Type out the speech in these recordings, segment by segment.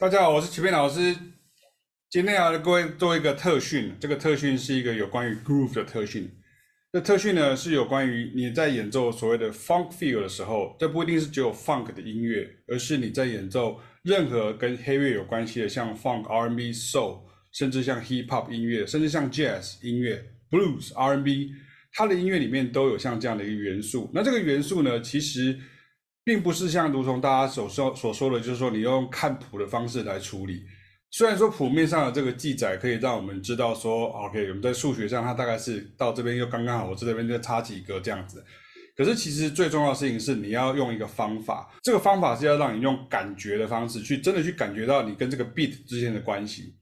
大家好，我是曲斌老师。今天要各位做一个特训，这个特训是一个有关于 groove 的特训。这特训呢是有关于你在演奏所谓的 funk feel 的时候，这不一定是只有 funk 的音乐，而是你在演奏任何跟黑乐有关系的，像 funk、R&B、soul，甚至像 hip hop 音乐，甚至像 jazz 音乐、blues、R&B，它的音乐里面都有像这样的一个元素。那这个元素呢，其实。并不是像如同大家所说所说的，就是说你用看谱的方式来处理。虽然说谱面上的这个记载可以让我们知道说，OK，我们在数学上它大概是到这边又刚刚好，我这边再插几个这样子。可是其实最重要的事情是你要用一个方法，这个方法是要让你用感觉的方式去真的去感觉到你跟这个 beat 之间的关系，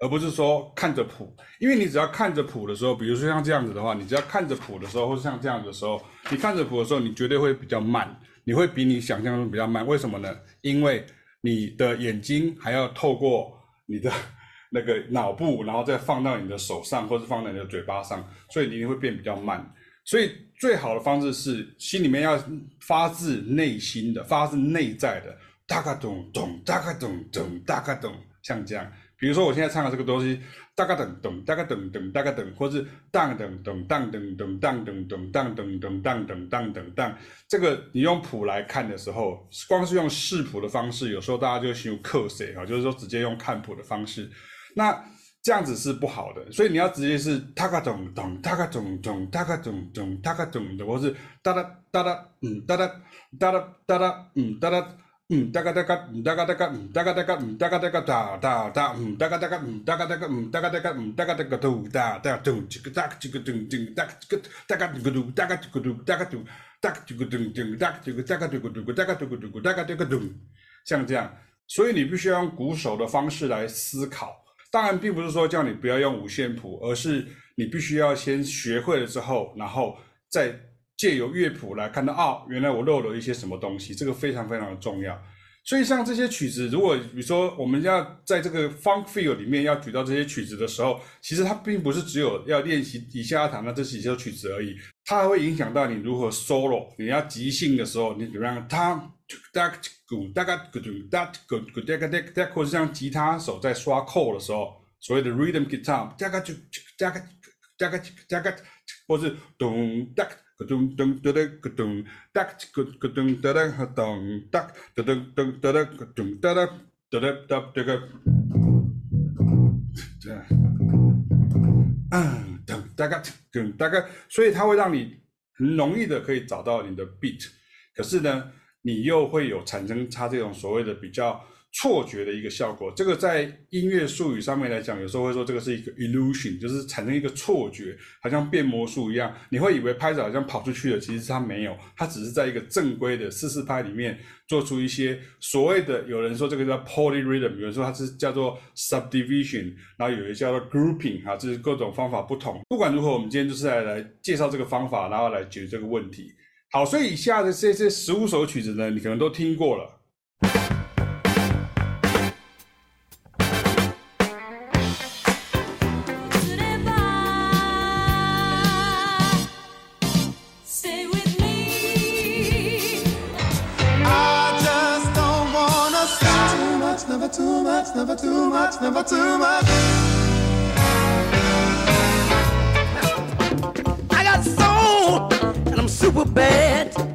而不是说看着谱。因为你只要看着谱的时候，比如说像这样子的话，你只要看着谱的时候，或者像这样子的时候，你看着谱的时候，你绝对会比较慢。你会比你想象中比较慢，为什么呢？因为你的眼睛还要透过你的 那个脑部，然后再放到你的手上，或是放在你的嘴巴上，所以你一定会变比较慢。所以最好的方式是心里面要发自内心的、发自内在的，大概咚咚，大概咚咚，大概咚，像这样。比如说我现在唱的这个东西，哒嘎噔噔，哒嘎噔噔，哒嘎噔，或是当噔噔当噔噔当噔噔当噔噔当噔当噔当，这个你用谱来看的时候，光是用视谱的方式，有时候大家就形容刻谁啊，就是说直接用看谱的方式，那这样子是不好的，所以你要直接是哒嘎咚咚，哒嘎咚咚，哒嘎咚咚，哒嘎咚咚，或是哒哒哒哒，嗯哒哒哒哒哒哒，嗯哒哒。嗯，哒嘎哒嘎，嗯哒嘎哒嘎，嗯哒嘎哒嘎，嗯哒嘎哒嘎哒哒哒，嗯哒嘎哒嘎，嗯哒嘎哒嘎，嗯哒嘎哒嘎，嗯哒嘎哒嘎嘟哒哒嘟，这个哒这个嘟嘟哒这个哒嘎这个嘟哒嘎这个嘟哒嘎嘟哒这个嘟嘟哒这个哒嘎这个嘟哒嘎这个嘟哒嘎这个嘟，像这样，所以你必须要用鼓手的方式来思考。当然，并不是说叫你不要用五线谱，而是你必须要先学会了之后，然后再借由乐谱来看到啊，原来我漏了一些什么东西，这个非常非常的重要。所以像这些曲子，如果比如说我们要在这个 funk feel 里面要举到这些曲子的时候，其实它并不是只有要练习以下要弹的这几首曲子而已，它还会影响到你如何 solo，你要即兴的时候，你比如说 tom d u c k g d u c k d u c k g d u c k d u c k d u c k 或者像吉他手在刷扣的时候，所谓的 rhythm guitar，d u c k d u c k d u c k d u c k d u c k 或是咚 duck。咚咚哒哒咚，哒咯咯咚哒哒咚，哒哒哒哒哒哒咯咚，哒哒哒哒哒这个，这样，嗯，咚哒嘎咚哒嘎，所以它会让你很容易的可以找到你的 beat，可是呢，你又会有产生它这种所谓的比较。错觉的一个效果，这个在音乐术语上面来讲，有时候会说这个是一个 illusion，就是产生一个错觉，好像变魔术一样，你会以为拍子好像跑出去了，其实它没有，它只是在一个正规的四四拍里面做出一些所谓的，有人说这个叫 polyrhythm，有人说它是叫做 subdivision，然后有一叫做 grouping，哈，这是各种方法不同。不管如何，我们今天就是来来介绍这个方法，然后来解决这个问题。好，所以以下的这些十五首曲子呢，你可能都听过了。too much, never too much, never too much. I got soul, and I'm super bad.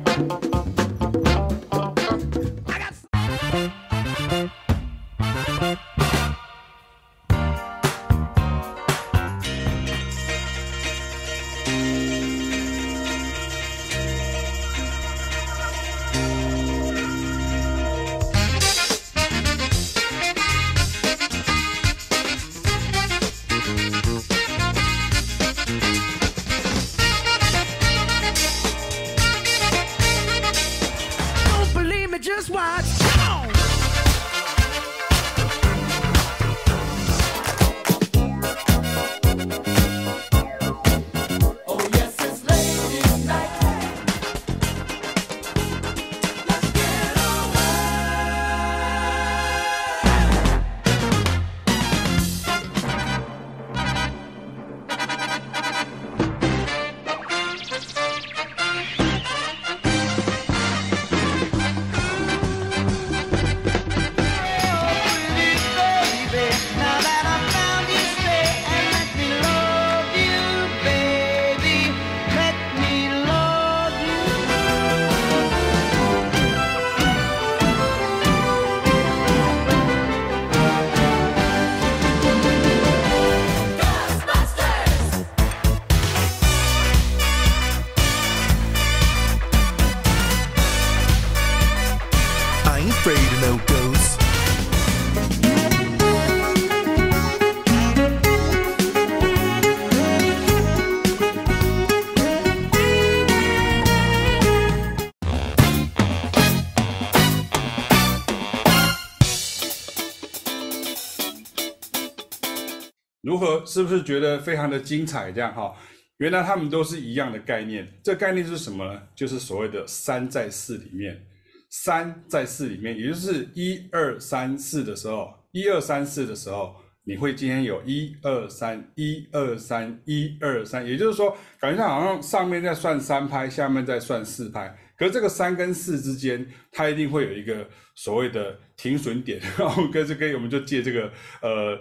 如何？是不是觉得非常的精彩？这样哈，原来他们都是一样的概念。这概念是什么呢？就是所谓的三在四里面，三在四里面，也就是一二三四的时候，一二三四的时候，你会今天有一二三一二三一二三，也就是说，感觉上好像上面在算三拍，下面在算四拍。可是这个三跟四之间，它一定会有一个所谓的停损点。然后跟这个，我们就借这个呃。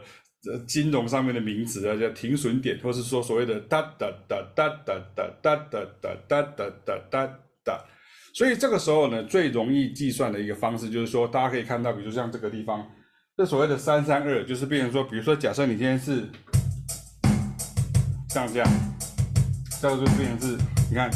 金融上面的名词啊，叫停损点，或是说所谓的哒哒哒哒哒哒哒哒哒哒哒哒哒哒。所以这个时候呢，最容易计算的一个方式就是说，大家可以看到，比如像这个地方，这所谓的三三二，就是变成说，比如说假设你今天是像这样，这样就变成是，你看。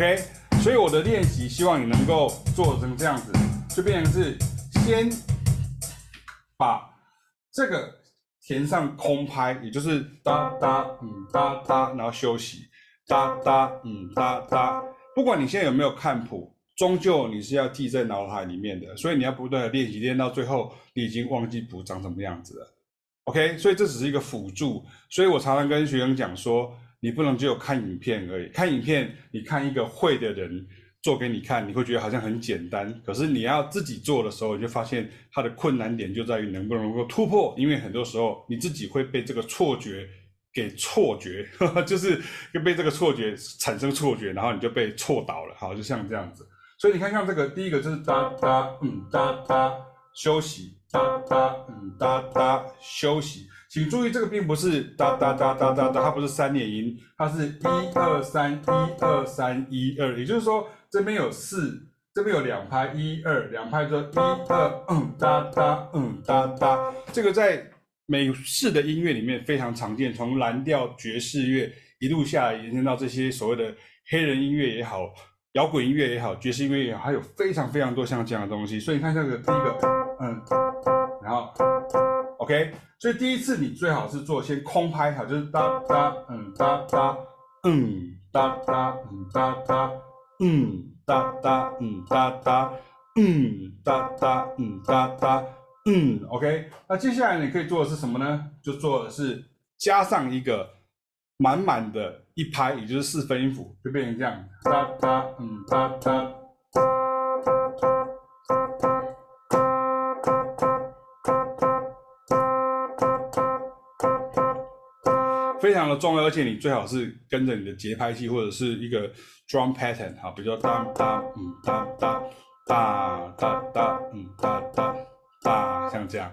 OK，所以我的练习希望你能够做成这样子，就变成是先把这个填上空拍，也就是哒哒嗯哒哒，然后休息哒哒嗯哒哒。不管你现在有没有看谱，终究你是要记在脑海里面的，所以你要不断的练习，练到最后你已经忘记谱长什么样子了。OK，所以这只是一个辅助，所以我常常跟学生讲说。你不能只有看影片而已，看影片，你看一个会的人做给你看，你会觉得好像很简单。可是你要自己做的时候，你就发现它的困难点就在于能不能够突破。因为很多时候你自己会被这个错觉给错觉，呵呵，就是被这个错觉产生错觉，然后你就被错倒了。好，就像这样子。所以你看，像这个第一个就是哒哒嗯哒哒休息，哒哒嗯哒哒休息。请注意，这个并不是哒哒哒哒哒哒，它不是三连音，它是一二三一二三一二，也就是说这边有四，这边有两拍一二，两拍就一二嗯哒哒嗯哒哒，这个在美式的音乐里面非常常见，从蓝调爵士乐一路下来延伸到这些所谓的黑人音乐也好，摇滚音乐也好，爵士音乐也好，还有非常非常多像这样的东西。所以你看这个第一个嗯，然后 OK。所以第一次你最好是做先空拍，好，就是哒哒嗯哒哒嗯哒哒嗯哒哒嗯哒哒嗯哒哒嗯哒哒嗯哒哒嗯，OK。那接下来你可以做的是什么呢？就做的是加上一个满满的一拍，也就是四分音符，就变成这样，哒哒嗯哒哒。非常的重要，而且你最好是跟着你的节拍器或者是一个 drum pattern，哈，比如说哒哒嗯哒哒哒哒哒嗯哒哒哒，像这样。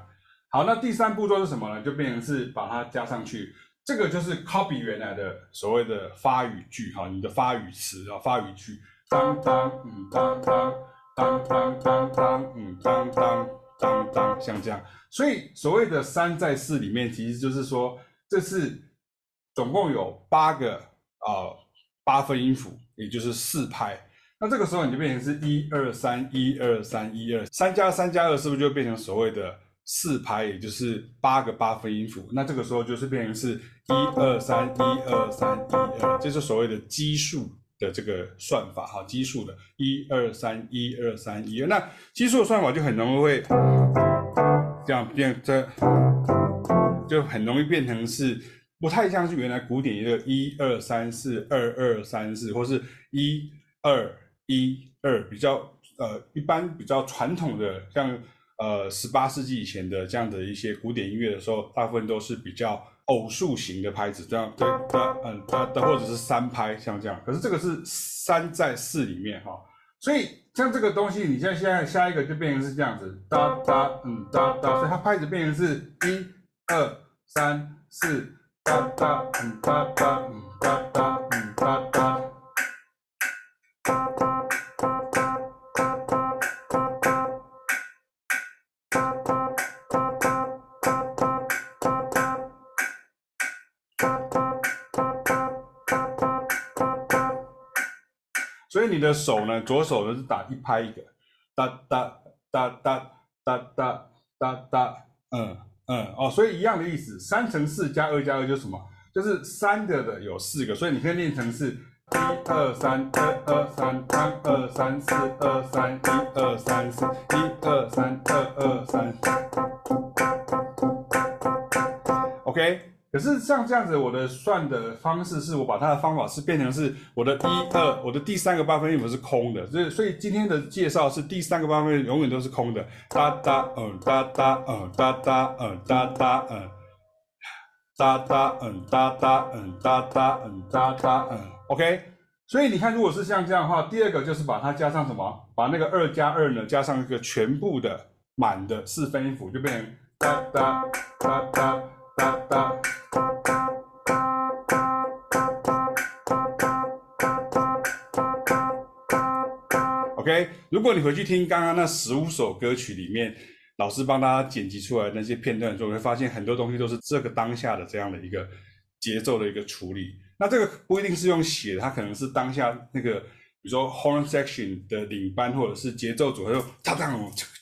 好，那第三步骤是什么呢？就变成是把它加上去，这个就是 copy 原来的所谓的发语句，哈，你的发语词啊，发语句，当当嗯当当当当当当嗯当当当当，像这样。所以所谓的三在四里面，其实就是说这是。总共有八个啊、呃、八分音符，也就是四拍。那这个时候你就变成是一二三一二三一二三加三加二，是不是就变成所谓的四拍，也就是八个八分音符？那这个时候就是变成是一二三一二三一二，这是所谓的奇数的这个算法哈，奇数的一二三一二三一二。那奇数的算法就很容易会这样变，这就很容易变成是。不太像是原来古典音乐一二三四二二三四，或是一二一二，比较呃一般比较传统的，像呃十八世纪以前的这样的一些古典音乐的时候，大部分都是比较偶数型的拍子，这样哒哒嗯哒哒，或者是三拍像这样。可是这个是三在四里面哈，所以像这个东西，你像现在下一个就变成是这样子哒哒嗯哒哒，所以它拍子变成是一二三四。哒哒嗯哒哒嗯哒哒嗯哒哒。所以你的手呢，左手呢是打一拍一个，哒哒哒哒哒哒哒哒，嗯。嗯哦，所以一样的意思，三乘四加二加二就是什么？就是三的的有四个，所以你可以念成是一二三二二三三二三四二三一二三四一二三二二三，OK。可是像这样子，我的算的方式是我把它的方法是变成是我的一二，我的第三个八分音符是空的，所以所以今天的介绍是第三个八分永远都是空的，哒哒嗯哒哒嗯哒哒嗯哒哒嗯哒哒嗯哒哒嗯哒哒嗯，OK。所以你看，如果是像这样的话，第二个就是把它加上什么，把那个二加二呢加上一个全部的满的四分音符，就变成哒哒哒哒。OK，如果你回去听刚刚那十五首歌曲里面，老师帮大家剪辑出来那些片段的时候，你会发现很多东西都是这个当下的这样的一个节奏的一个处理。那这个不一定是用写，它可能是当下那个，比如说 horn section 的领班或者是节奏组合，就哒当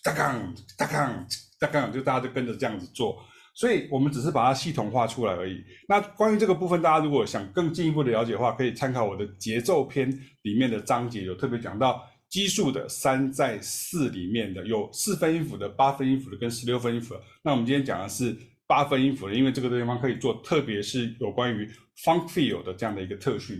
哒当哒当哒当，就大家就跟着这样子做。所以我们只是把它系统化出来而已。那关于这个部分，大家如果想更进一步的了解的话，可以参考我的节奏篇里面的章节，有特别讲到。奇数的三在四里面的有四分音符的、八分音符的跟十六分音符的。那我们今天讲的是八分音符的，因为这个地方可以做，特别是有关于 funk feel 的这样的一个特训。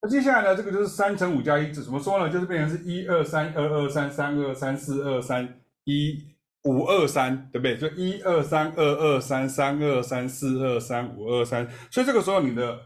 那接下来呢，这个就是三乘五加一，怎么说呢？就是变成是一二三二二三三二三四二三一五二三，对不对？就一二三二二三三二三四二三五二三。所以这个时候你的。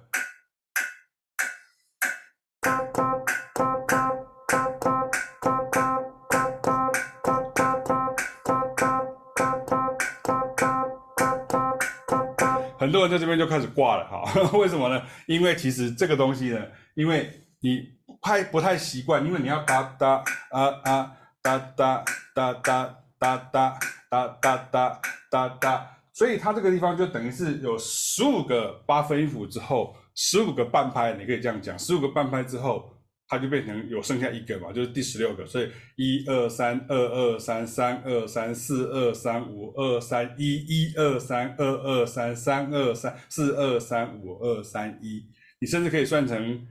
很多人在这边就开始挂了哈，为什么呢？因为其实这个东西呢，因为你拍不太习惯，因为你要哒哒啊啊哒哒哒哒哒哒哒哒哒哒哒，所以它这个地方就等于是有十五个八分音符之后，十五个半拍，你可以这样讲，十五个半拍之后。它就变成有剩下一个嘛，就是第十六个，所以一二三二二三三二三四二三五二三一一二三二二三三二三四二三五二三一，你甚至可以算成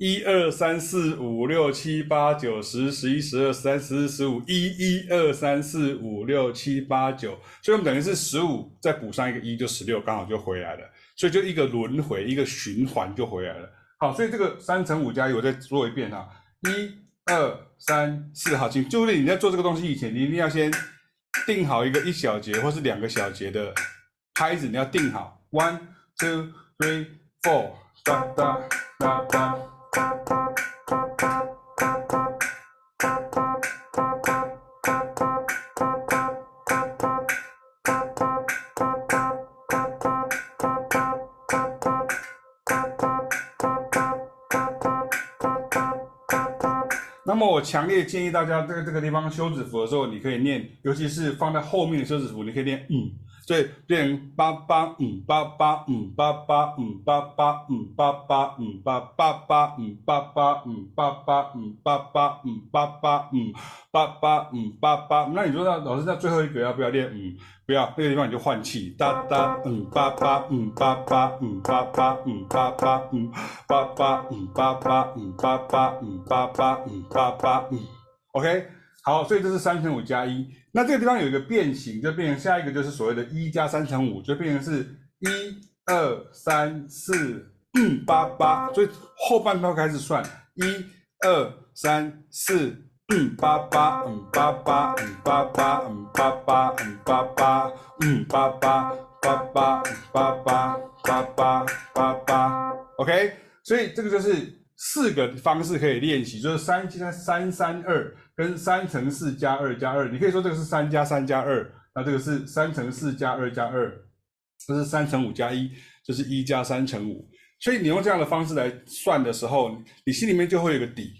一二三四五六七八九十十一十二十三十四十五一一二三四五六七八九，所以我们等于是十五再补上一个一就十六，刚好就回来了，所以就一个轮回一个循环就回来了。好，所以这个三乘五加一，我再做一遍哈，一、二、三、四，好，请注意你在做这个东西以前，你一定要先定好一个一小节或是两个小节的拍子，你要定好，one two three four，哒哒哒哒。那么我强烈建议大家在这个地方休止符的时候，你可以念，尤其是放在后面的休止符，你可以念嗯，所以变成八八五八八五八八五八八五八八五八八八五八八五八八五八八五八八五八八五八八，那你说那老师在最后一个要不要念嗯？不要，那个地方你就换气，哒哒嗯八八五八八五八八五八八五八八五八八五八八五八八五八八嗯，OK，好，所以这是三乘五加一，那这个地方有一个变形，就变成下一个就是所谓的一加三乘五，就变成是一二三四嗯八八，所以后半段开始算一二三四。嗯八八嗯八八嗯八八嗯八八嗯八八嗯八八八八嗯八八八八八八，OK，所以这个就是四个方式可以练习，就是三加三三二跟三乘四加二加二，你可以说这个是三加三加二，那这个是三乘四加二加二，这是三乘五加一，就是一加三乘五，所以你用这样的方式来算的时候，你心里面就会有个底，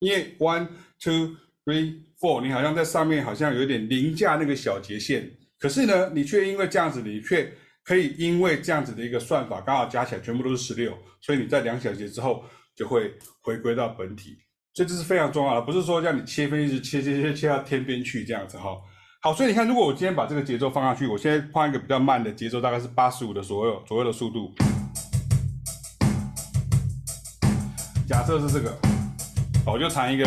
因为 one。Two, three, four，你好像在上面好像有点凌驾那个小节线，可是呢，你却因为这样子，你却可以因为这样子的一个算法，刚好加起来全部都是十六，所以你在两小节之后就会回归到本体。所以这是非常重要的，不是说让你切分一直切切切切到天边去这样子哈。好，所以你看，如果我今天把这个节奏放上去，我现在换一个比较慢的节奏，大概是八十五的左右左右的速度。假设是这个，我就弹一个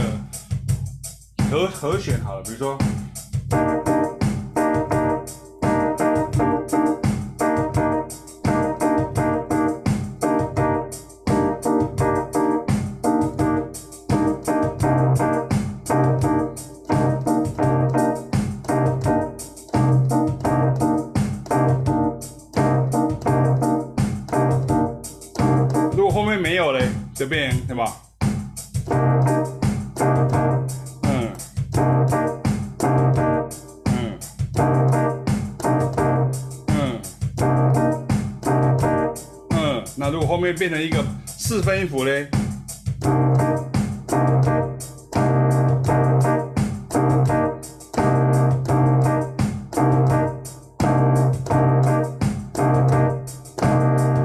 和和弦好了，比如说。会变成一个四分音符嘞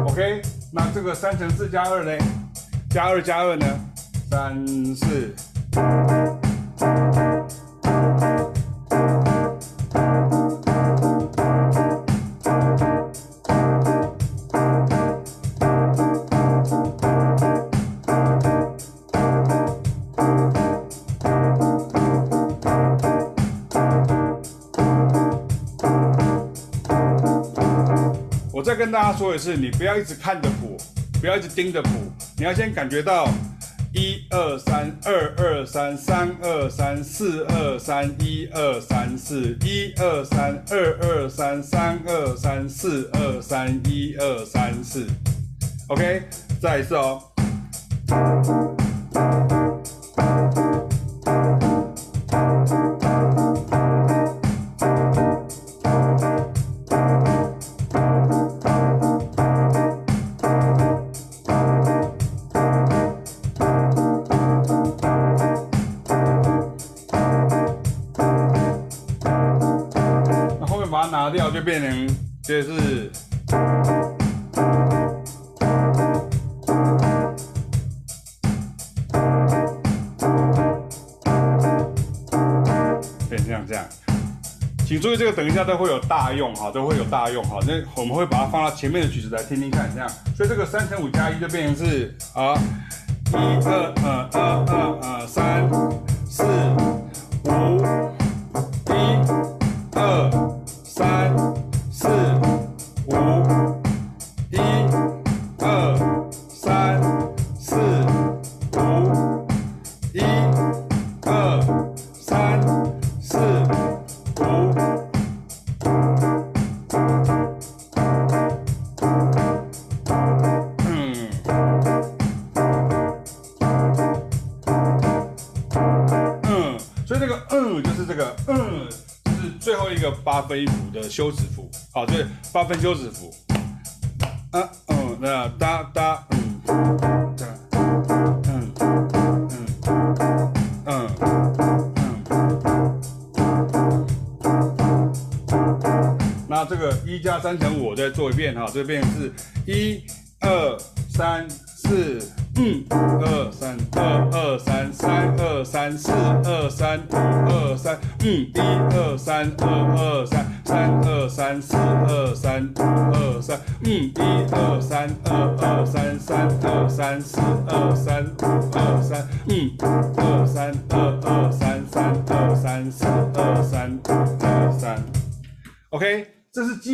？OK，那这个三乘四加二嘞？加二加二呢？三四。大家说的是，你不要一直看着谱，不要一直盯着谱。你要先感觉到一二三二二三三二三四二三一二三四一二三二二三三二三四二三一二三四，OK，再一次哦。一下都会有大用哈，都会有大用哈。那我们会把它放到前面的曲子来听听看，这样。所以这个三乘五加一就变成是啊，一二二二二八分音符的休止符，好，对，八分休止符，啊，嗯，那哒哒，嗯，哒，嗯，嗯，嗯，嗯，那这个一加三乘五，我再做一遍哈，这边是一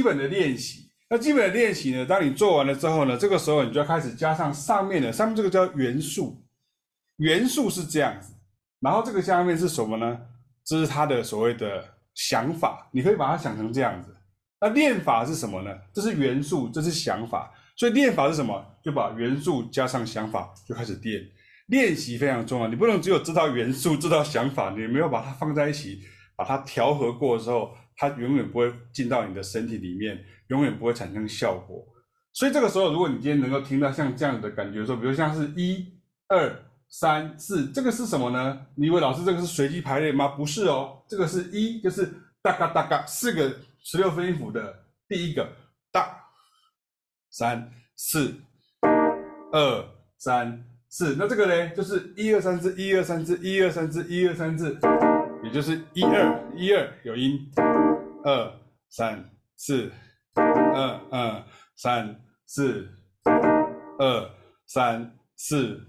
基本的练习。那基本的练习呢，当你做完了之后呢，这个时候你就要开始加上上面的，上面这个叫元素，元素是这样子，然后这个下面是什么呢？这是他的所谓的想法，你可以把它想成这样子。那练法是什么呢？这是元素，这是想法，所以练法是什么？就把元素加上想法就开始练。练习非常重要，你不能只有知道元素，知道想法，你没有把它放在一起，把它调和过之后，它永远不会进到你的身体里面。永远不会产生效果，所以这个时候，如果你今天能够听到像这样的感觉，说，比如像是一、二、三、四，这个是什么呢？你以为老师这个是随机排列吗？不是哦，这个是一，就是哒嘎哒嘎四个十六分音符的第一个哒，三四二三四。那这个呢，就是一二三四，一二三四，一二三四，一二三四，也就是一二一二有音，二三四，二二三四，二三四，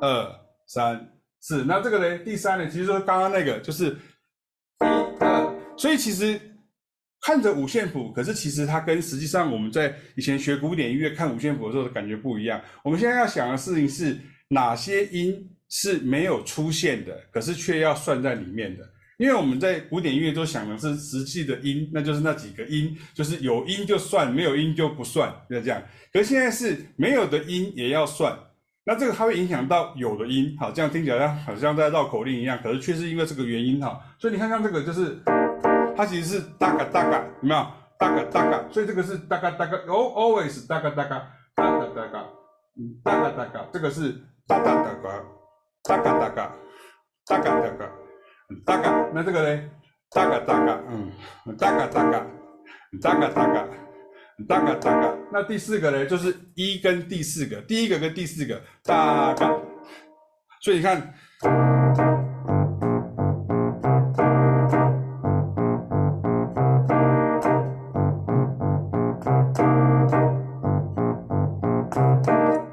二三四。那这个呢，第三呢，其实说刚刚那个就是一二，所以其实。看着五线谱，可是其实它跟实际上我们在以前学古典音乐看五线谱的时候的感觉不一样。我们现在要想的事情是哪些音是没有出现的，可是却要算在里面的。因为我们在古典音乐都想的是实际的音，那就是那几个音，就是有音就算，没有音就不算，就这样。可是现在是没有的音也要算，那这个它会影响到有的音，好，这样听起来好像在绕口令一样，可是却是因为这个原因哈。所以你看看这个就是。它其实是哒嘎哒嘎，有没有？哒嘎哒嘎，所以这个是哒嘎哒嘎，always 哒嘎哒嘎，哒嘎哒嘎，哒嘎哒嘎，这个是哒哒哒嘎，哒嘎哒嘎，哒嘎哒嘎，哒嘎。那这个呢？哒嘎哒嘎，嗯，哒嘎哒嘎，哒嘎哒嘎，哒嘎哒嘎。那第四个呢？就是一跟第四个，第一个跟第四个，哒嘎。所以你看。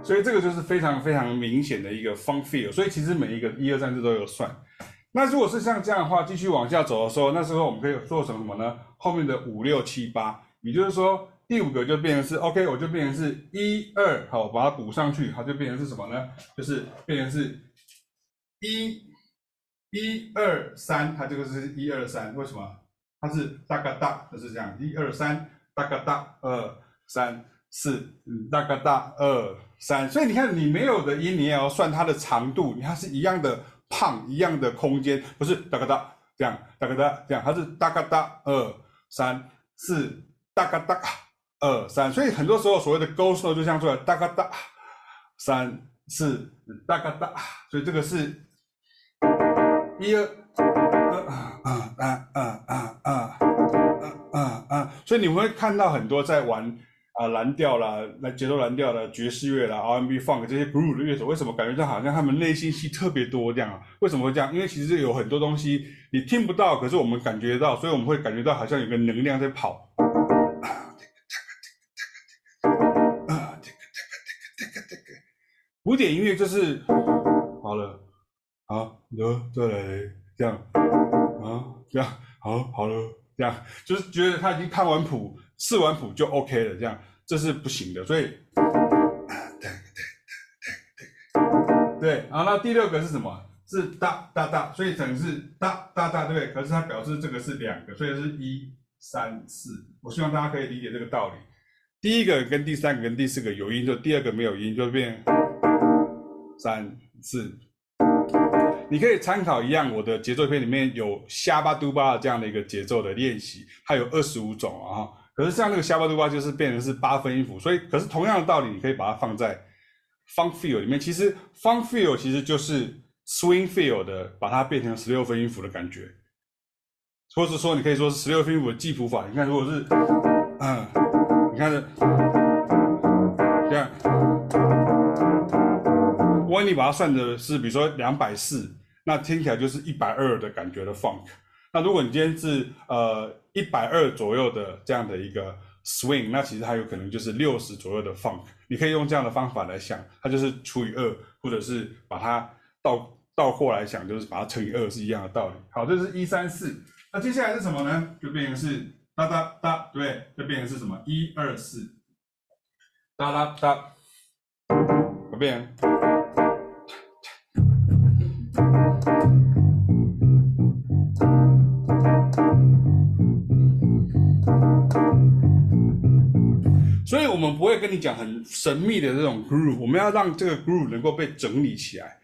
所以这个就是非常非常明显的一个 fun feel，所以其实每一个一二三四都有算。那如果是像这样的话，继续往下走的时候，那时候我们可以做成什么呢？后面的五六七八，也就是说第五个就变成是 OK，我就变成是一二，好，把它补上去，它就变成是什么呢？就是变成是一一二三，它这个是一二三，为什么？它是大嘎大，就是这样，一二三，大嘎大，二三。四，嗯，大嘎大，二三，所以你看，你没有的音，你也要算它的长度，它是一样的胖，一样的空间，不是哒嘎哒这样，哒嘎哒这样，它是哒嘎哒，二三四，哒嘎哒，二三，所以很多时候所谓的 ghost 就像出来哒嘎哒，三四，哒嘎哒，所以这个是一二啊啊啊啊啊啊啊啊，所以你会看到很多在玩。啊，蓝调啦，来节奏蓝调的爵士乐啦，R&B、Funk 这些 g r o o v 的乐手，为什么感觉就好像他们内心戏特别多这样啊？为什么会这样？因为其实有很多东西你听不到，可是我们感觉到，所以我们会感觉到好像有个能量在跑。啊，这个这个这个这个这个，古典音乐就是好了，好，得再来这样，啊，这样，好，好了，这样，就是觉得他已经看完谱。试完谱就 OK 了，这样这是不行的，所以，对，然后那第六个是什么？是大大大，所以整是大大大，对不对？可是它表示这个是两个，所以是一三四。我希望大家可以理解这个道理。第一个跟第三个跟第四个有音，就第二个没有音，就变三四。你可以参考一样，我的节奏片里面有瞎巴嘟巴这样的一个节奏的练习，它有二十五种啊。可是像那个下巴的话就是变成是八分音符，所以可是同样的道理，你可以把它放在 funk feel 里面。其实 funk feel 其实就是 swing feel 的，把它变成十六分音符的感觉，或者说你可以说是十六分音符的记谱法。你看，如果是嗯，你看这这样，如果你把它算的是比如说两百四，那听起来就是一百二的感觉的 funk。那如果你今天是呃。一百二左右的这样的一个 swing，那其实它有可能就是六十左右的 funk。你可以用这样的方法来想，它就是除以二，或者是把它倒倒过来想，就是把它乘以二是一样的道理。好，这是一三四。那接下来是什么呢？就变成是哒哒哒，对，就变成是什么？一二四，哒哒哒，会变。们不会跟你讲很神秘的这种 groove，我们要让这个 groove 能够被整理起来。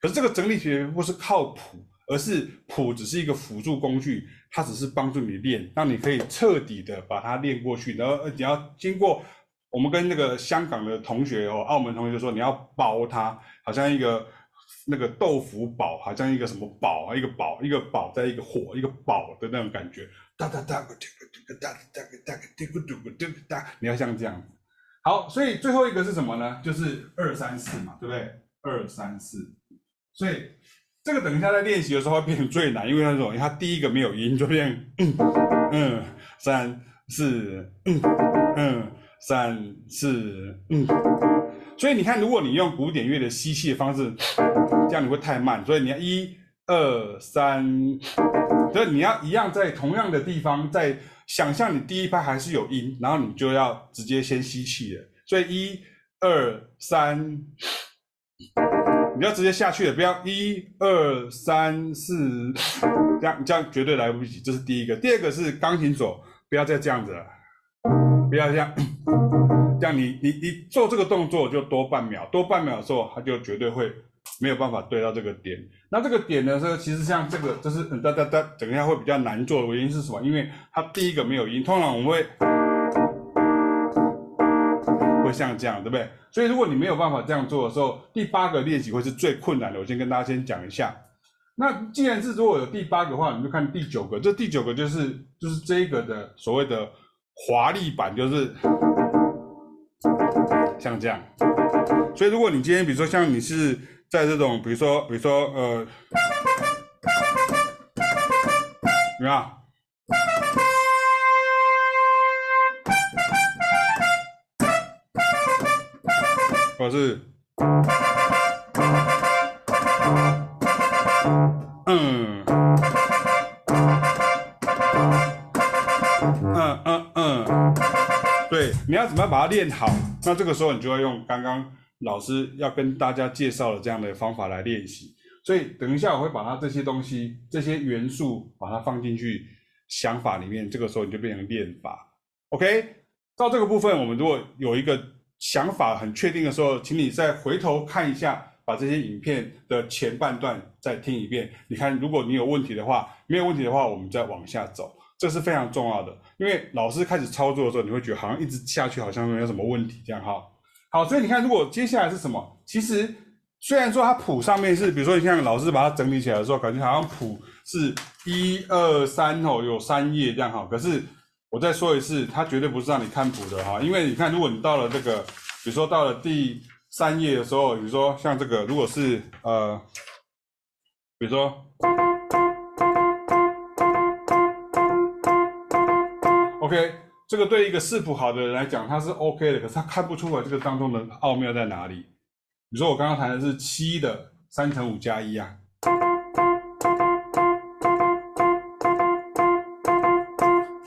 可是这个整理起来不是靠谱，而是谱只是一个辅助工具，它只是帮助你练，让你可以彻底的把它练过去。然后你要经过我们跟那个香港的同学哦，澳门同学就说你要包它，好像一个那个豆腐堡，好像一个什么堡啊，一个堡，一个堡在一个火，一个堡的那种感觉。哒哒哒，哒哒哒哒哒，你要像这样。好，所以最后一个是什么呢？就是二三四嘛，对不对？二三四，所以这个等一下在练习的时候会变成最难，因为那种，它第一个没有音，就变嗯嗯三四嗯嗯三四嗯，所以你看，如果你用古典乐的吸气的方式，这样你会太慢，所以你要一二三，所以你要一样在同样的地方，在想象你第一拍还是有音，然后你就要直接先吸气的，所以一二三。你要直接下去了，不要一二三四，这样这样绝对来不及。这是第一个，第二个是钢琴手，不要再这样子了，不要这样，这样你你你做这个动作就多半秒，多半秒的时候，它就绝对会没有办法对到这个点。那这个点呢，是其实像这个，就是哒哒哒，等一下会比较难做的原因是什么？因为它第一个没有音，通常我们会。会像这样，对不对？所以如果你没有办法这样做的时候，第八个练习会是最困难的。我先跟大家先讲一下。那既然是如果有第八个的话，你就看第九个。这第九个就是就是这一个的所谓的华丽版，就是像这样。所以如果你今天比如说像你是在这种，比如说比如说呃，怎么样？我是，嗯，嗯嗯嗯，对，你要怎么样把它练好？那这个时候你就要用刚刚老师要跟大家介绍的这样的方法来练习。所以等一下我会把它这些东西、这些元素把它放进去想法里面，这个时候你就变成练法。OK，到这个部分，我们如果有一个。想法很确定的时候，请你再回头看一下，把这些影片的前半段再听一遍。你看，如果你有问题的话，没有问题的话，我们再往下走，这是非常重要的。因为老师开始操作的时候，你会觉得好像一直下去，好像没有什么问题这样哈。好，所以你看，如果接下来是什么？其实虽然说它谱上面是，比如说你像老师把它整理起来的时候，感觉好像谱是一二三哦，有三页这样哈，可是。我再说一次，它绝对不是让你看谱的哈，因为你看，如果你到了这个，比如说到了第三页的时候，比如说像这个，如果是呃，比如说，OK，这个对一个视谱好的人来讲，他是 OK 的，可是他看不出来这个当中的奥妙在哪里。你说我刚刚弹的是七的三乘五加一啊。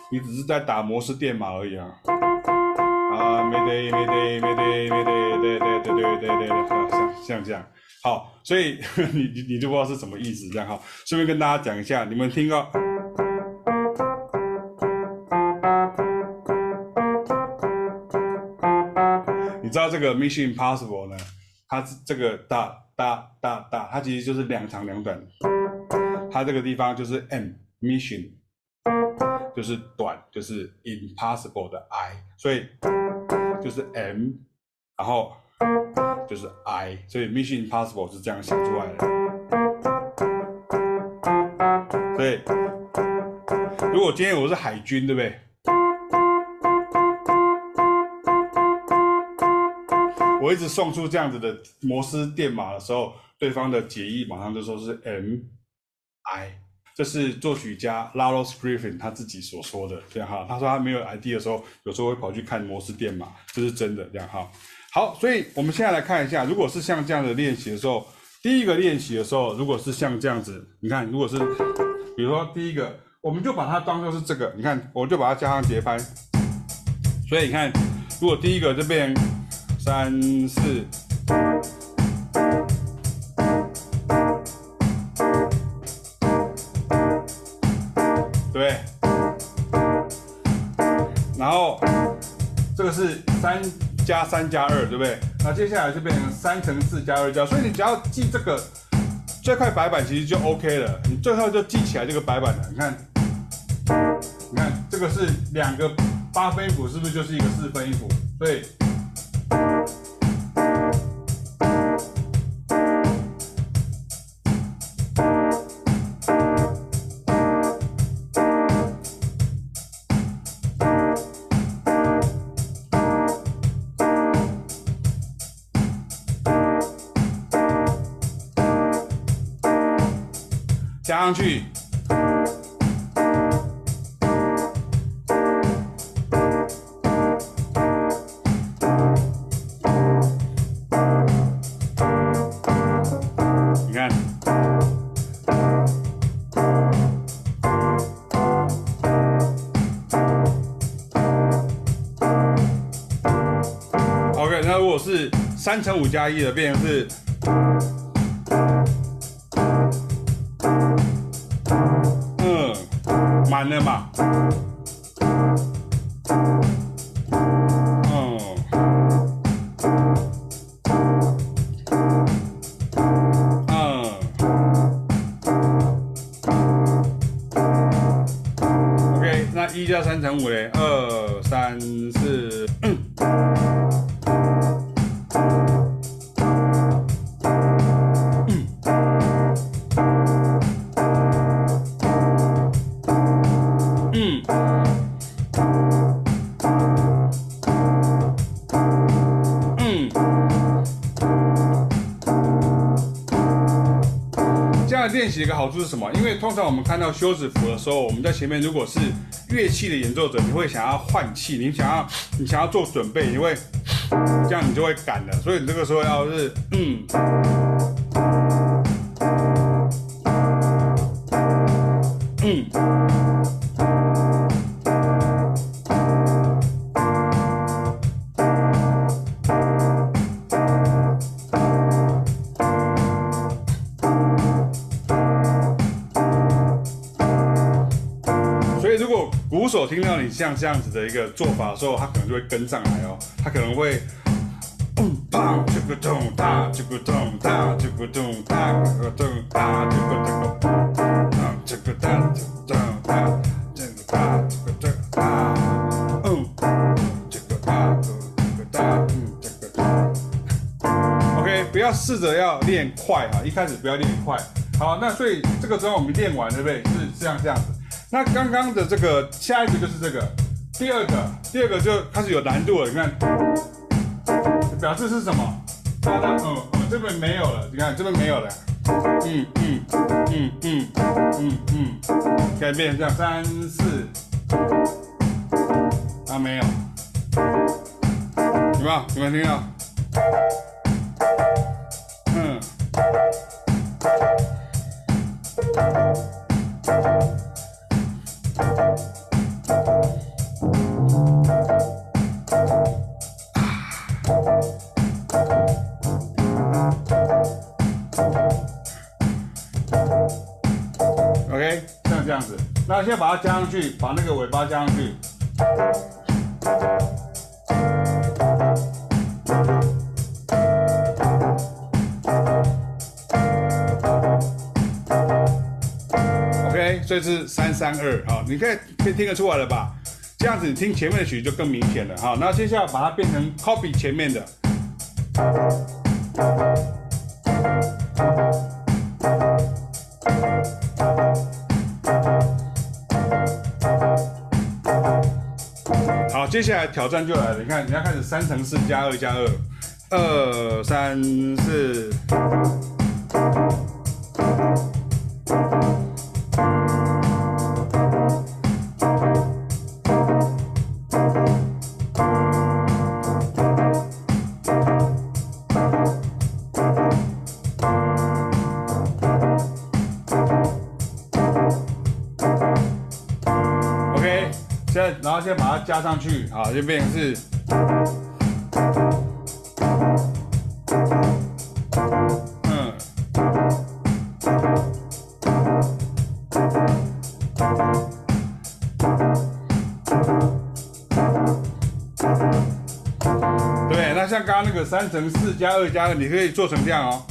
你只是在打模式电码而已啊！啊，没得，没得，没得，没得，对对对对对对对，好，像像这样，好，所以你你你就不知道是什么意思，这样哈。顺便跟大家讲一下，你们听到，你知道这个 Mission Impossible 呢？它是这个哒哒哒哒，它其实就是两长两短，它这个地方就是 M Mission。就是短，就是 impossible 的 I，所以就是 M，然后就是 I，所以 Mission Impossible 是这样想出来的。所以如果今天我是海军，对不对？我一直送出这样子的摩斯电码的时候，对方的解译马上就说是 M I。这是作曲家 Lalo Schifrin 他自己所说的，这样哈。他说他没有 ID 的时候，有时候会跑去看摩斯电码，这是真的，这样哈。好，所以我们现在来看一下，如果是像这样的练习的时候，第一个练习的时候，如果是像这样子，你看，如果是，比如说第一个，我们就把它当做是这个，你看，我就把它加上节拍。所以你看，如果第一个这边三四。对，然后这个是三加三加二，对不对？那接下来就变成三乘四加二加，所以你只要记这个这块白板，其实就 OK 了。你最后就记起来这个白板了。你看，你看这个是两个八分音符，是不是就是一个四分音符？对。上去。你看。Ok 那如果是三乘五加一的变成是一加三乘五嘞，二三四。练习一个好处是什么？因为通常我们看到休止符的时候，我们在前面如果是乐器的演奏者，你会想要换气，你想要你想要做准备，你会这样，你就会赶的。所以你这个时候要是嗯嗯。像这样子的一个做法的时候，他可能就会跟上来哦，他可能会，嗯，当这个咚，当这个咚，当这个咚，当这个咚，当这个咚，当这个当这个当当这个当这个咚当，嗯，这个当这个当嗯这个当，OK，不要试着要练快啊，一开始不要练快，好，那所以这个时候我们练完对不对？是这样这样子。那刚刚的这个下一个就是这个，第二个，第二个就开始有难度了。你看，表示是什么？哒哒，嗯嗯，这边没有了。你看这边没有了。嗯嗯嗯嗯嗯嗯，改变这样，三四，啊没有，有没有？有没有听到？去，把那个尾巴加上去。OK，所以是三三二，好，你可以可以听得出来了吧？这样子你听前面的曲就更明显了，好，那接下来把它变成 copy 前面的。接下来挑战就来了。你看，你要开始三乘四加二加二，二三四。先把它加上去，好，就变成是，嗯，对，那像刚刚那个三乘四加二加二，你可以做成这样哦。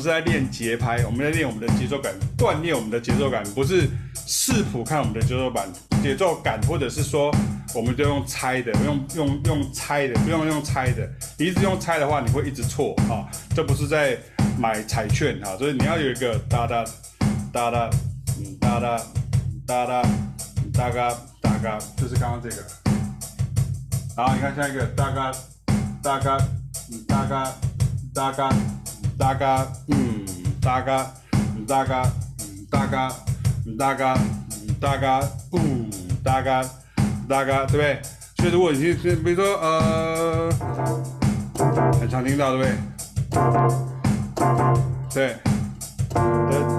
们是在练节拍，我们在练我们的节奏感，锻炼我们的节奏感，不是视谱看我们的节奏感、节奏感，或者是说我们就用猜的，用用用猜的，不用用猜的。你一直用猜的话，你会一直错啊！这不是在买彩券啊，所以你要有一个哒哒哒哒嗯哒哒哒哒哒嘎哒嘎，就是刚刚这个。好，你看下一个哒嘎哒嘎嗯哒嘎哒嘎。大嘎，嗯，大嘎，大嘎，大嘎，大嘎，大家，嗯，大嘎，大嘎，对不对？所以如果你是，比如说，呃，很常听到，对不对？对。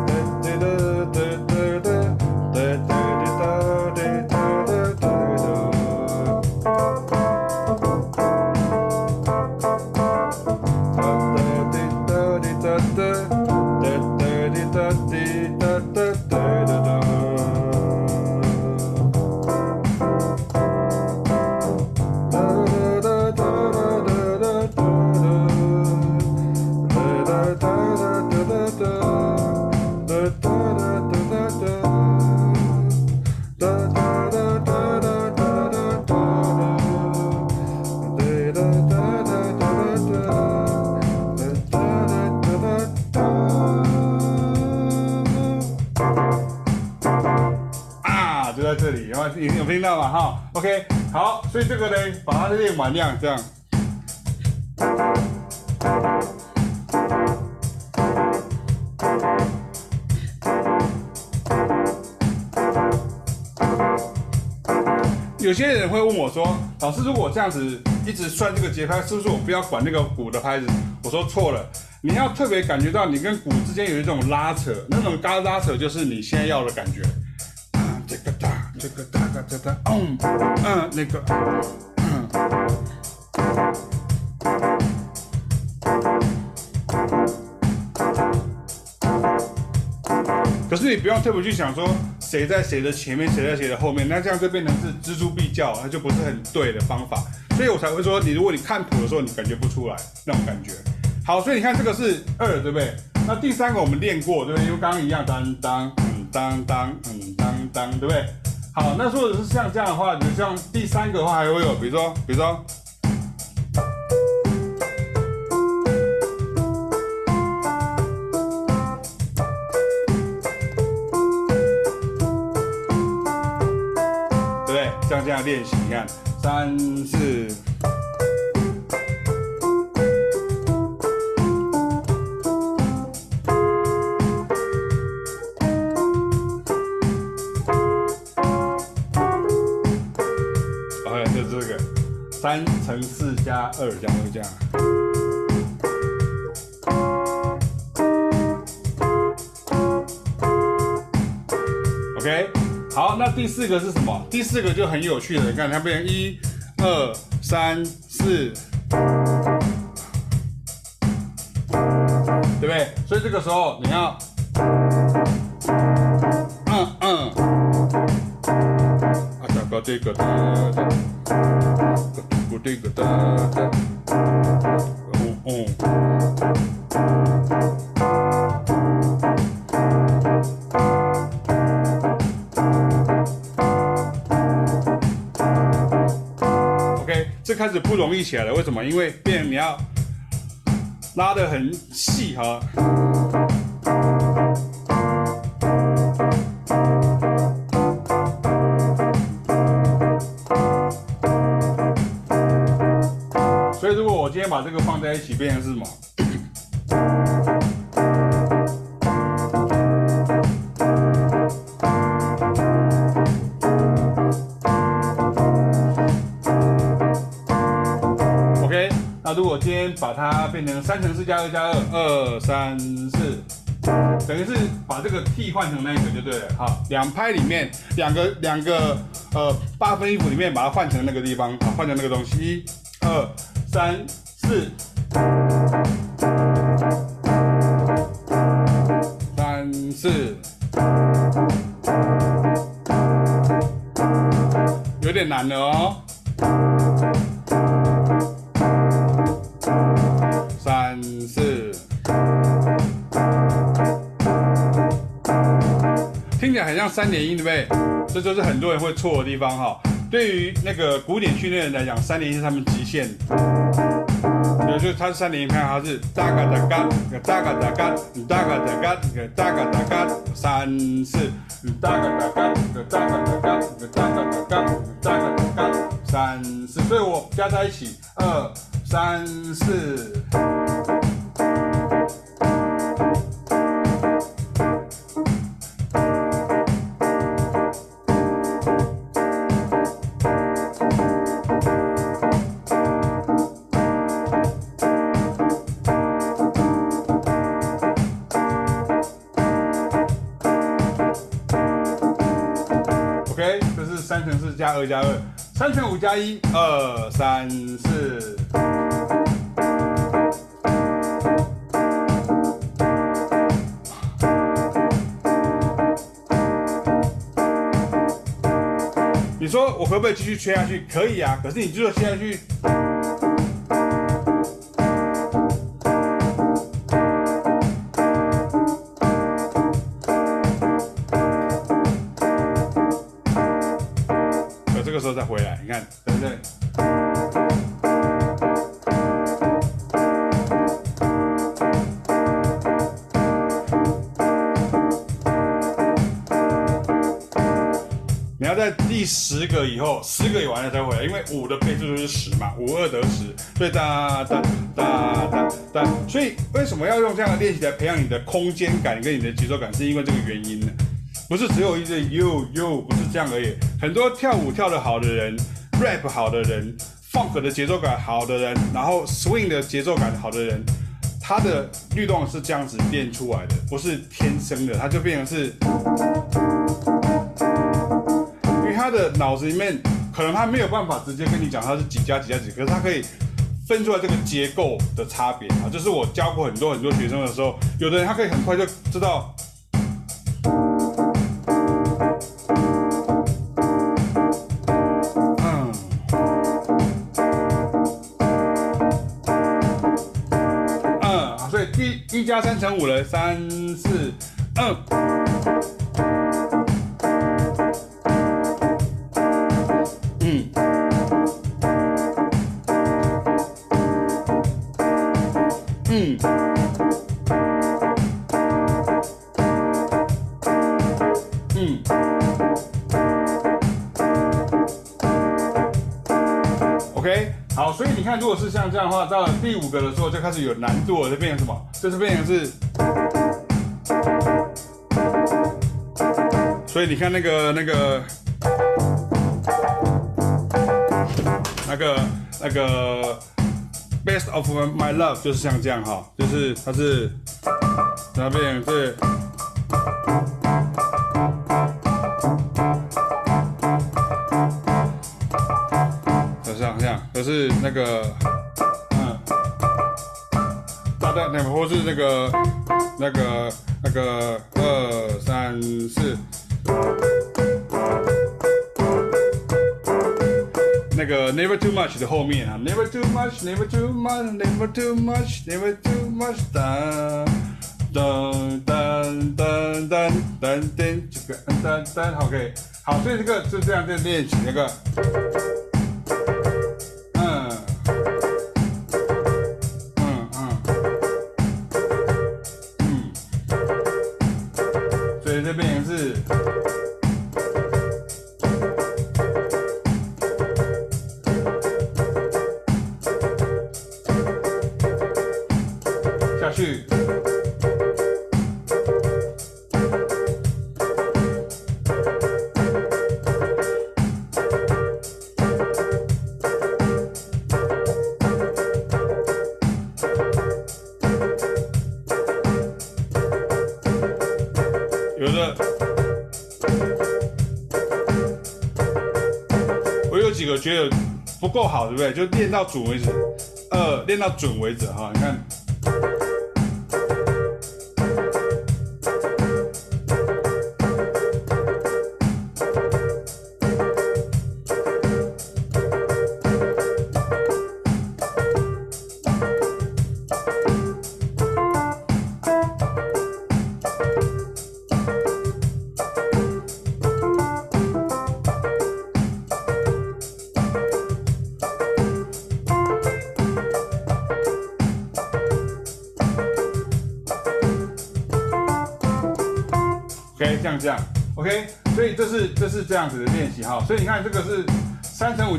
有有听到吗？哈，OK，好，所以这个呢，把它练完量这样。有些人会问我说：“老师，如果这样子一直算这个节拍，是不是我不要管那个鼓的拍子？”我说错了，你要特别感觉到你跟鼓之间有一种拉扯，那种嘎拉扯就是你现在要的感觉。这个哒，这个哒哒哒，嗯嗯，那个，可是你不用特别去想说谁在谁的前面，谁在谁的后面，那这样就变成是錙铢必较，那就不是很对的方法。所以我才会说，你如果你看谱的时候，你感觉不出来那种感觉。好，所以你看这个是二，对不对？那第三个我们练过，对不对？因为刚刚一样，当当。当当嗯当当，对不对？好，那如果是像这样的话，就像第三个的话还会有，比如说，比如说，对不对？像这样练习，你看，三四。二加二，这样会这样。OK，好，那第四个是什么？第四个就很有趣了，你看它变成一、二、三、四，对不对？所以这个时候你要，嗯嗯，啊，找个这个我这个哒哒，嗯嗯。OK，这开始不容易起来了，为什么？因为变你要拉得很细哈。把这个放在一起，变成是什么？OK，那如果今天把它变成三乘四加二加二，二三四，等于是把这个 T 换成那个就对了。好，两拍里面两个两个呃八分音符里面把它换成那个地方，好，换成那个东西，一、二、三。四，三四，有点难了哦。三四，听起来很像三连音，对不对？这就是很多人会错的地方哈。对于那个古典训练人来讲，三连音是他们极限。就是它三连音，看它是哒嘎哒嘎，个哒嘎哒嘎，哒嘎哒嘎，个哒嘎哒嘎，三四，哒嘎哒嘎，个哒嘎哒嘎，个哒嘎哒嘎，哒嘎哒嘎，三四，所以我加在一起，二三四。二加二，三乘五加一，二三四。你说我可不可以继续吹下去？可以啊，可是你就说圈下去。以后，十个也完了再回来，因为五的倍数就是十嘛，五二得十，所以哒哒哒哒哒。所以为什么要用这样的练习来培养你的空间感跟你的节奏感？是因为这个原因呢？不是只有一个 you you，不是这样而已。很多跳舞跳得好的人，rap 好的人，funk 的节奏感好的人，然后 swing 的节奏感好的人，他的律动是这样子练出来的，不是天生的，他就变成是，的脑子里面可能他没有办法直接跟你讲他是几加几加几，可是他可以分出来这个结构的差别啊。就是我教过很多很多学生的时候，有的人他可以很快就知道。嗯，嗯，所以一加三乘五了，三四，嗯，第五个的时候就开始有难度了，就变成什么？就是变成是，所以你看那个那个那个那个 best of my love 就是像这样哈，就是它是，然后变成是。那个，那个，那个，二三四，那个 never too much 的后面啊，never too much，never too much，never too much，never too much，噔噔噔噔噔噔，这个噔噔，OK，好，所以这个就这样在练习那个。不够好，对不对？就练到准为止，呃，练到准为止哈。你看。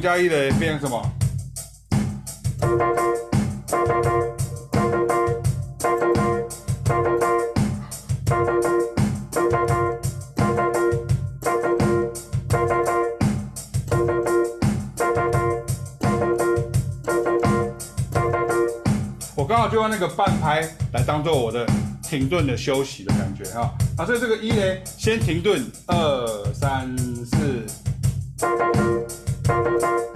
加一的变成什么？我刚好就用那个半拍来当做我的停顿的休息的感觉哈，啊，所以这个一呢，先停顿，二三四。准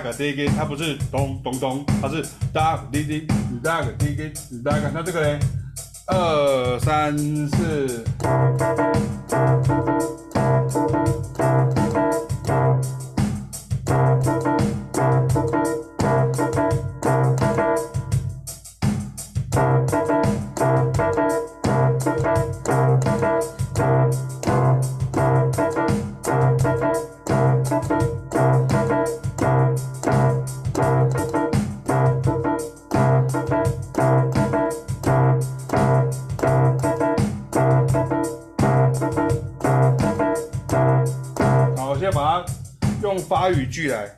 听到是 dag dig，它不是咚咚咚，它是 dag dig dag dig dig。那这个呢？二三四。要把它用发语句来，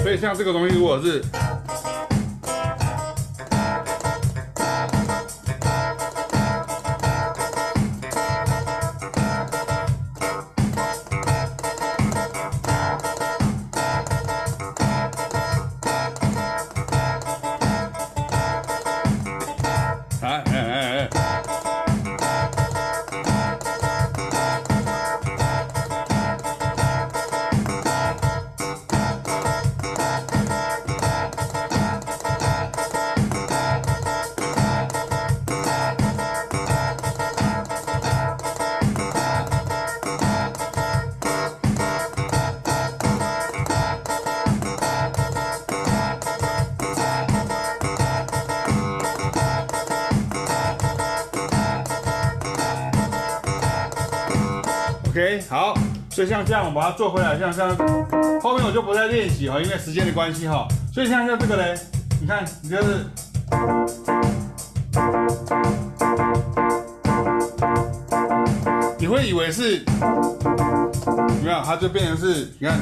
所以像这个东西，如果是。所以像这样，我把它做回来，像这样，后面我就不再练习哈，因为时间的关系哈。所以像像这个嘞，你看，你就是，你会以为是，有没有？它就变成是，你看，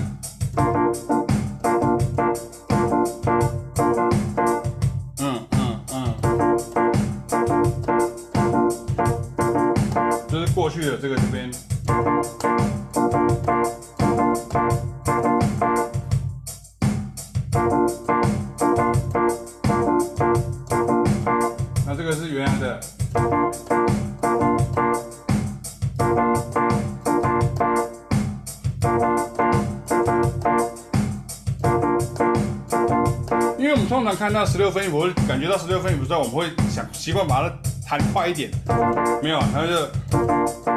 嗯嗯嗯，就是过去的这个这边。那这个是原来的，因为我们通常看到十六分音符，感觉到十六分音符之后，我们会想习惯把它弹快一点，没有，它就。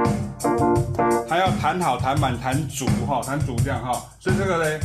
还要弹好、弹满、弹足哈，弹足这样哈，所以这个嘞，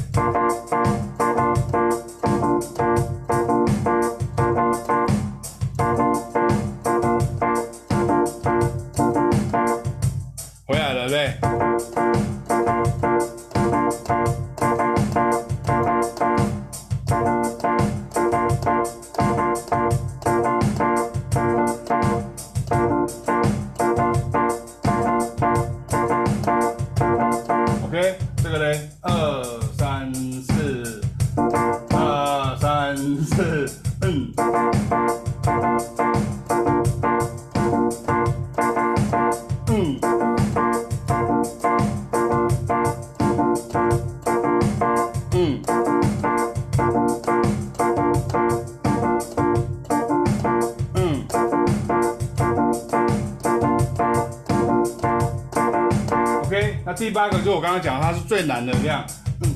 八个就我刚刚讲，它是最难的量。嗯，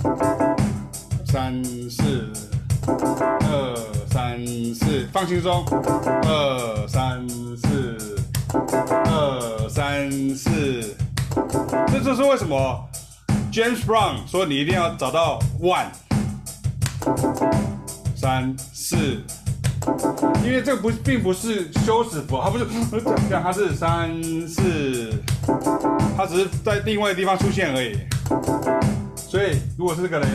三四。二三四，放轻松。二三四，二三四。这这是为什么？James Brown 说你一定要找到 one。三四，因为这个不并不是休止符，它不是这样，它是三四，它只是在另外一个地方出现而已。所以如果是这个嘞？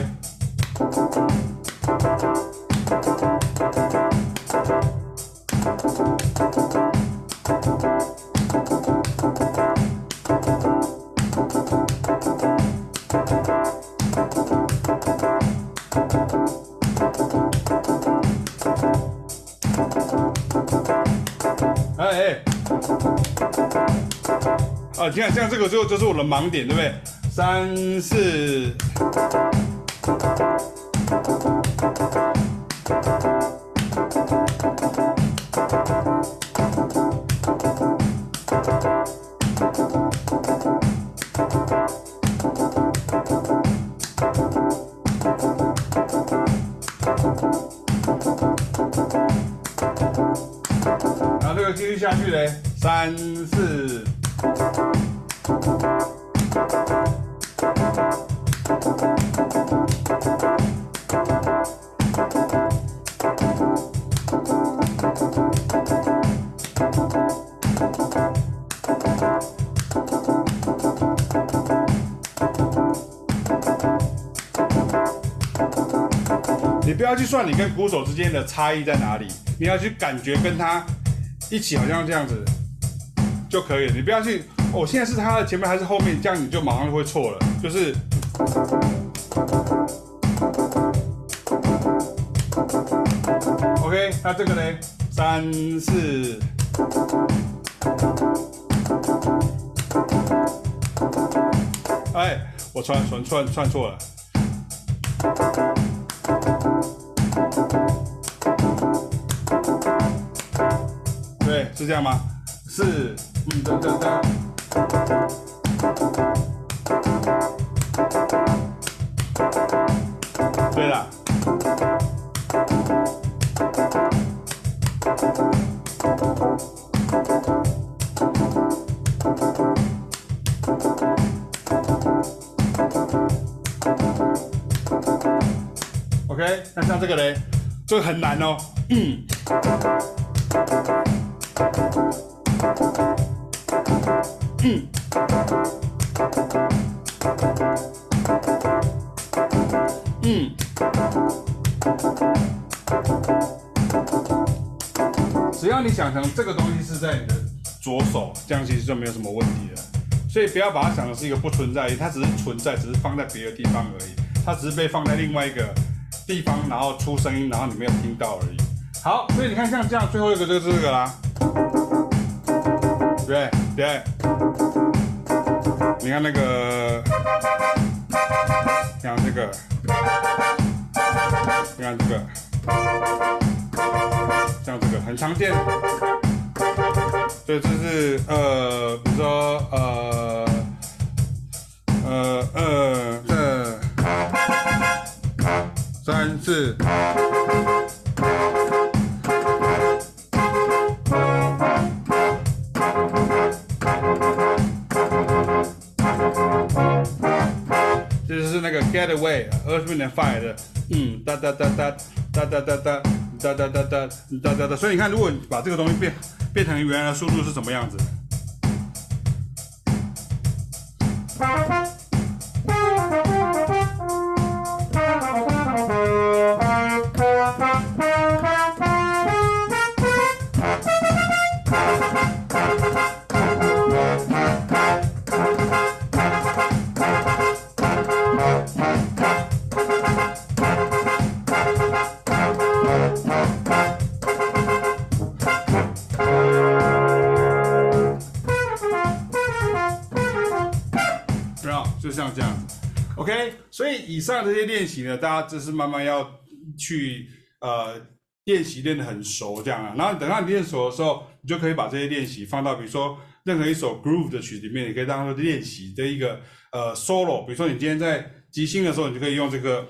啊，你看像这个就就是我的盲点，对不对？三四。然后这个继续下去嘞，三你跟鼓手之间的差异在哪里，你要去感觉跟他一起好像这样子就可以了。你不要去，哦，现在是他的前面还是后面，这样你就马上就会错了。就是，OK，那这个呢？三四，哎，我串串串串错了。是这样吗？是，嗯。对了。OK，那像这个嘞，这个很难哦。想成这个东西是在你的左手，这样其实就没有什么问题了。所以不要把它想的是一个不存在，它只是存在，只是放在别的地方而已。它只是被放在另外一个地方，然后出声音，然后你没有听到而已。好，所以你看像这样，最后一个就是这个啦。对对，你看那个，像这个，你看这个，像这个很常见。对，这是呃，比如说呃，呃呃呃，三四。这就是那个 Getaway，Earthwind Fire 的，嗯，哒哒哒哒，哒哒哒哒，哒哒哒哒，哒哒哒。所以你看，如果你把这个东西变变成原来的速度是什么样子？上这些练习呢，大家就是慢慢要去呃练习练得很熟这样啊，然后等到你练熟的时候，你就可以把这些练习放到比如说任何一首 groove 的曲子里面，你可以当做练习的一个呃 solo，比如说你今天在即兴的时候，你就可以用这个。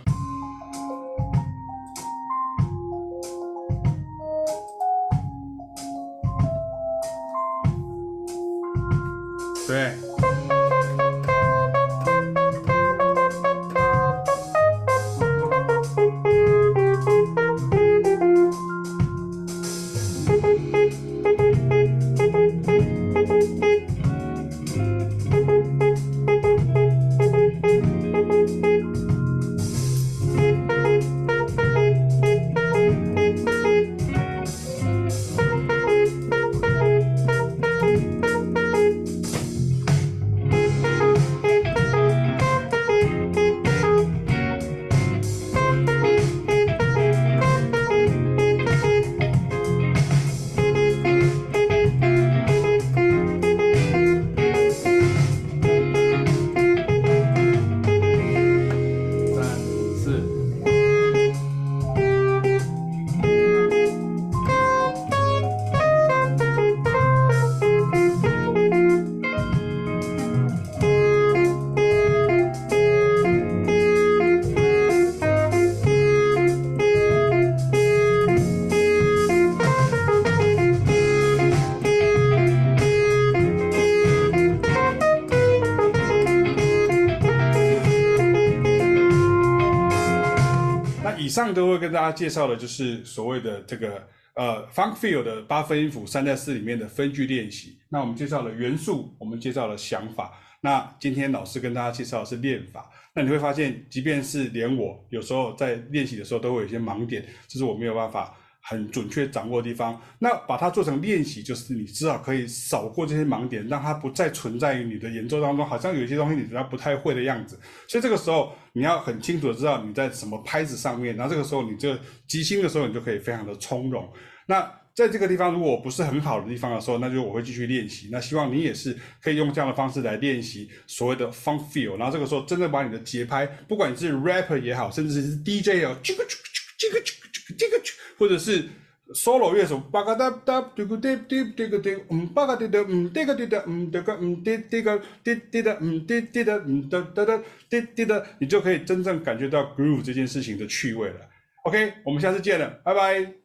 大家介绍的，就是所谓的这个呃 Funk Feel 的八分音符三在四里面的分句练习。那我们介绍了元素，我们介绍了想法。那今天老师跟大家介绍的是练法。那你会发现，即便是连我有时候在练习的时候，都会有一些盲点，就是我没有办法。很准确掌握的地方，那把它做成练习，就是你至少可以扫过这些盲点，让它不再存在于你的演奏当中，好像有些东西你觉得不太会的样子。所以这个时候你要很清楚的知道你在什么拍子上面，然后这个时候你这个即兴的时候你就可以非常的从容。那在这个地方如果不是很好的地方的时候，那就我会继续练习。那希望你也是可以用这样的方式来练习所谓的 fun feel，然后这个时候真正把你的节拍，不管你是 rapper 也好，甚至是 DJ 哦，这个这个这个这个。这个这个曲或者是 solo 乐手，八嘎哒哒，这个哒哒这个哒，嗯，八嘎哒哒，嗯，这个哒哒，嗯，这个嗯，哒这个哒哒的，嗯，哒哒的，嗯，哒哒的，哒哒的，你就可以真正感觉到 groove 这件事情的趣味了。OK，我们下次见了，拜拜。